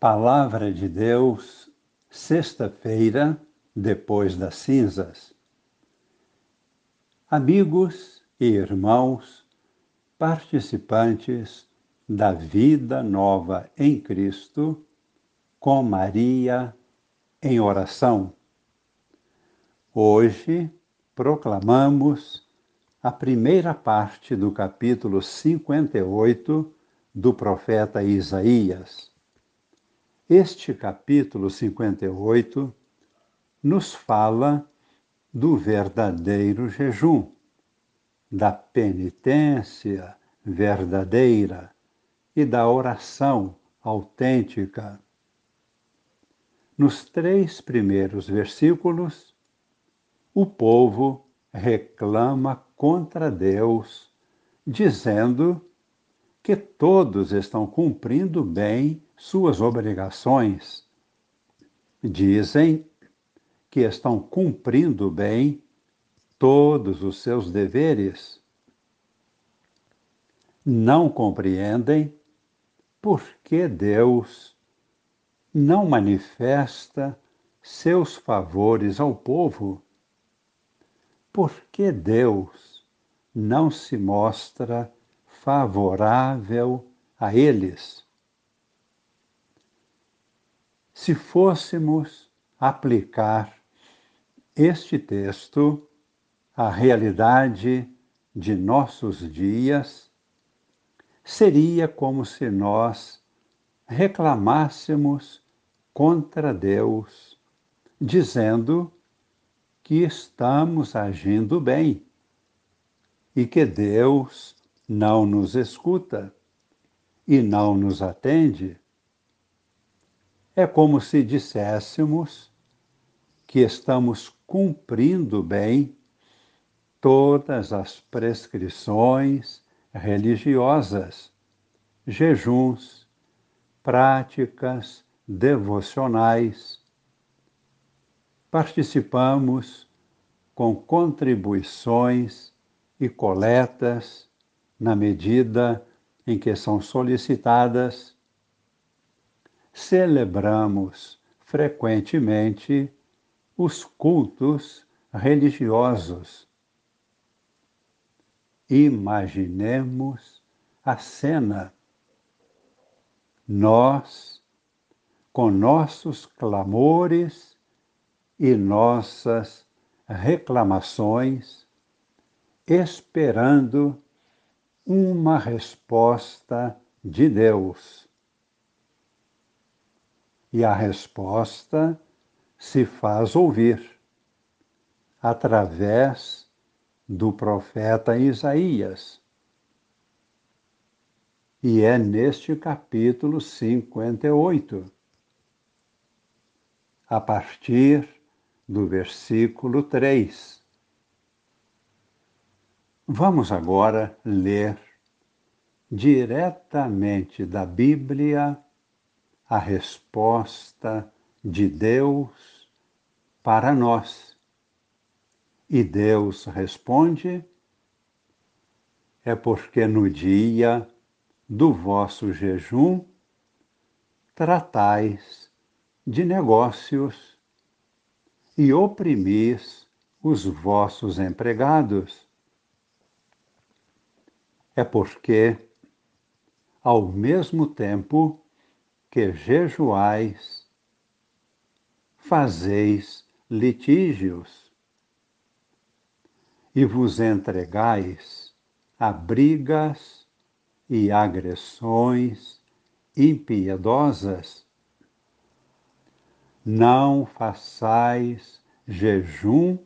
Palavra de Deus, sexta-feira, depois das cinzas. Amigos e irmãos, participantes da vida nova em Cristo, com Maria em oração. Hoje proclamamos a primeira parte do capítulo 58 do profeta Isaías este capítulo 58 nos fala do verdadeiro jejum, da penitência verdadeira e da oração autêntica. Nos três primeiros versículos, o povo reclama contra Deus, dizendo que todos estão cumprindo bem suas obrigações. Dizem que estão cumprindo bem todos os seus deveres. Não compreendem por que Deus não manifesta seus favores ao povo. Por que Deus não se mostra favorável a eles? Se fôssemos aplicar este texto à realidade de nossos dias, seria como se nós reclamássemos contra Deus, dizendo que estamos agindo bem e que Deus não nos escuta e não nos atende. É como se disséssemos que estamos cumprindo bem todas as prescrições religiosas, jejuns, práticas devocionais. Participamos com contribuições e coletas na medida em que são solicitadas celebramos frequentemente os cultos religiosos. Imaginemos a cena. Nós, com nossos clamores e nossas reclamações, esperando uma resposta de Deus e a resposta se faz ouvir através do profeta Isaías. E é neste capítulo 58, a partir do versículo 3. Vamos agora ler diretamente da Bíblia a resposta de Deus para nós. E Deus responde: é porque no dia do vosso jejum tratais de negócios e oprimis os vossos empregados. É porque, ao mesmo tempo, que jejuais, fazeis litígios e vos entregais a brigas e agressões impiedosas. Não façais jejum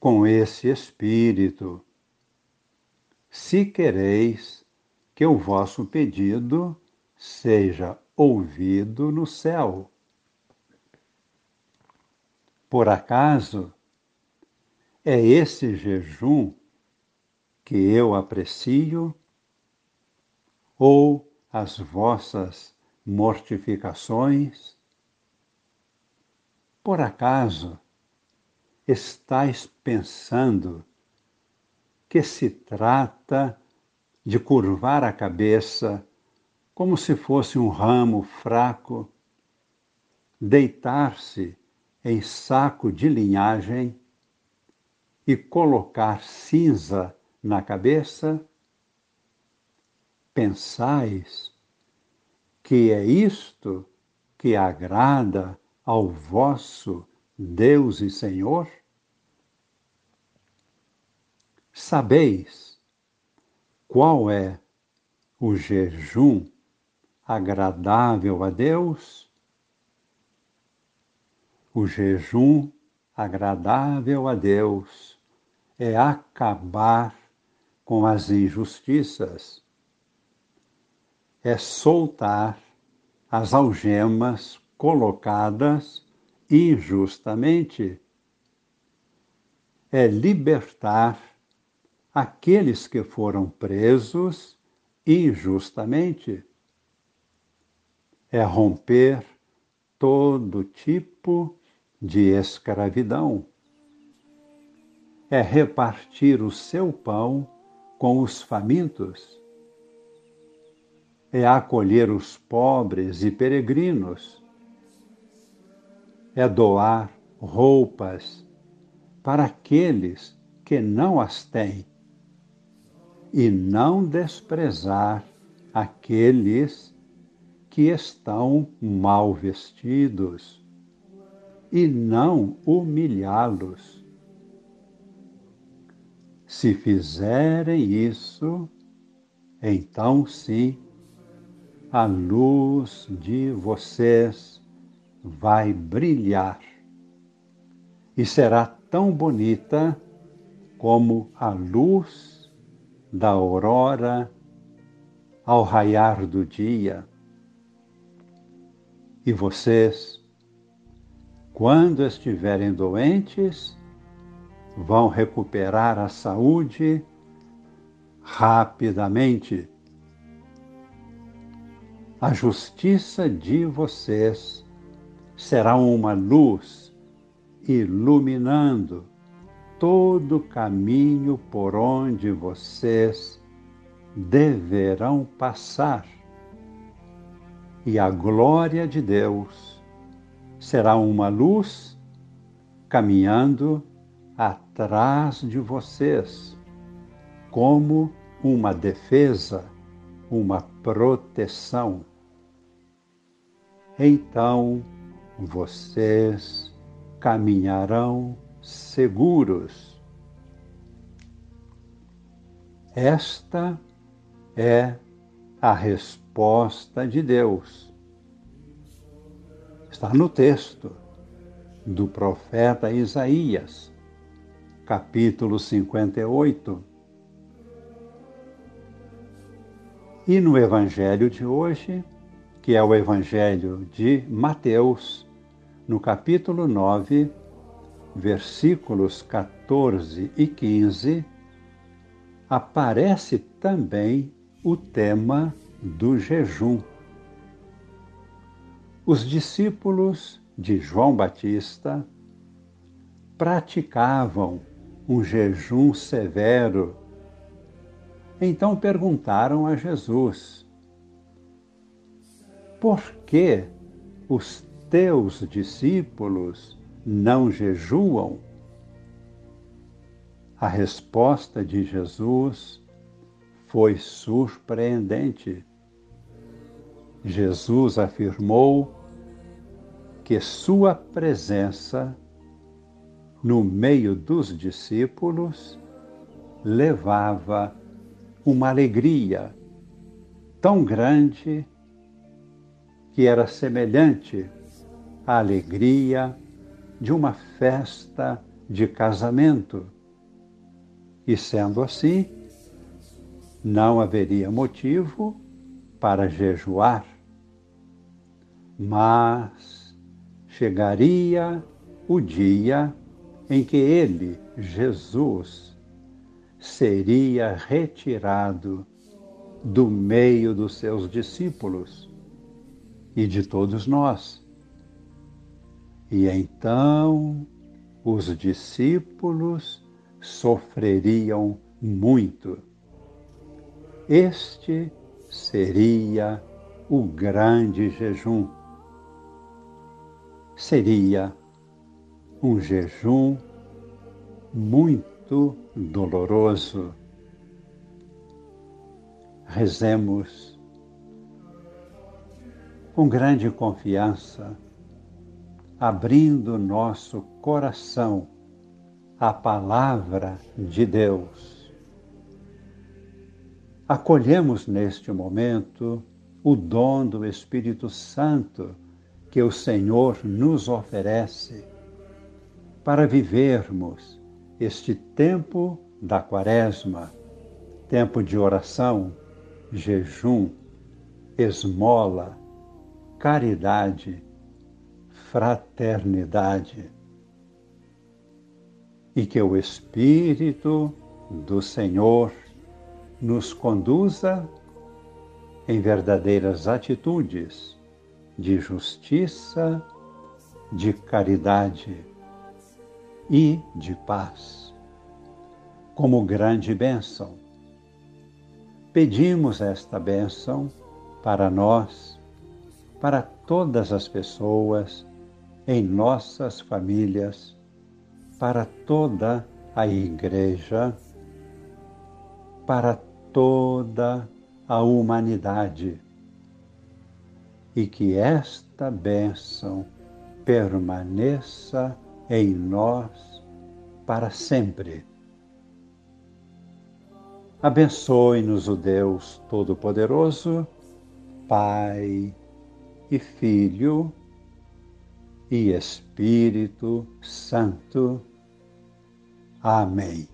com esse espírito, se quereis que o vosso pedido seja ouvido no céu. Por acaso é esse jejum que eu aprecio ou as vossas mortificações? Por acaso estáis pensando que se trata de curvar a cabeça como se fosse um ramo fraco, deitar-se em saco de linhagem e colocar cinza na cabeça? Pensais que é isto que agrada ao vosso Deus e Senhor? Sabeis qual é o jejum agradável a Deus? O jejum agradável a Deus é acabar com as injustiças, é soltar as algemas colocadas injustamente, é libertar aqueles que foram presos injustamente, é romper todo tipo de escravidão, é repartir o seu pão com os famintos, é acolher os pobres e peregrinos, é doar roupas para aqueles que não as têm e não desprezar aqueles que estão mal vestidos e não humilhá-los. Se fizerem isso, então sim, a luz de vocês vai brilhar e será tão bonita como a luz da aurora ao raiar do dia. E vocês, quando estiverem doentes, vão recuperar a saúde rapidamente. A justiça de vocês será uma luz iluminando todo o caminho por onde vocês deverão passar. E a glória de Deus será uma luz caminhando atrás de vocês, como uma defesa, uma proteção. Então vocês caminharão seguros. Esta é a resposta de Deus. Está no texto do profeta Isaías, capítulo 58. E no Evangelho de hoje, que é o Evangelho de Mateus, no capítulo 9, versículos 14 e 15, aparece também o tema do jejum. Os discípulos de João Batista praticavam um jejum severo. Então perguntaram a Jesus: Por que os teus discípulos não jejuam? A resposta de Jesus foi surpreendente. Jesus afirmou que sua presença no meio dos discípulos levava uma alegria tão grande que era semelhante à alegria de uma festa de casamento. E sendo assim, não haveria motivo para jejuar. Mas chegaria o dia em que ele, Jesus, seria retirado do meio dos seus discípulos e de todos nós e então os discípulos sofreriam muito. Este seria o grande jejum. Seria um jejum muito doloroso. Rezemos com grande confiança, abrindo nosso coração à palavra de Deus. Acolhemos neste momento o dom do Espírito Santo que o Senhor nos oferece para vivermos este tempo da Quaresma, tempo de oração, jejum, esmola, caridade, fraternidade. E que o Espírito do Senhor nos conduza em verdadeiras atitudes de justiça, de caridade e de paz. Como grande bênção, pedimos esta bênção para nós, para todas as pessoas, em nossas famílias, para toda a Igreja, para toda a humanidade. E que esta bênção permaneça em nós para sempre. Abençoe-nos o Deus Todo-Poderoso, Pai e Filho e Espírito Santo. Amém.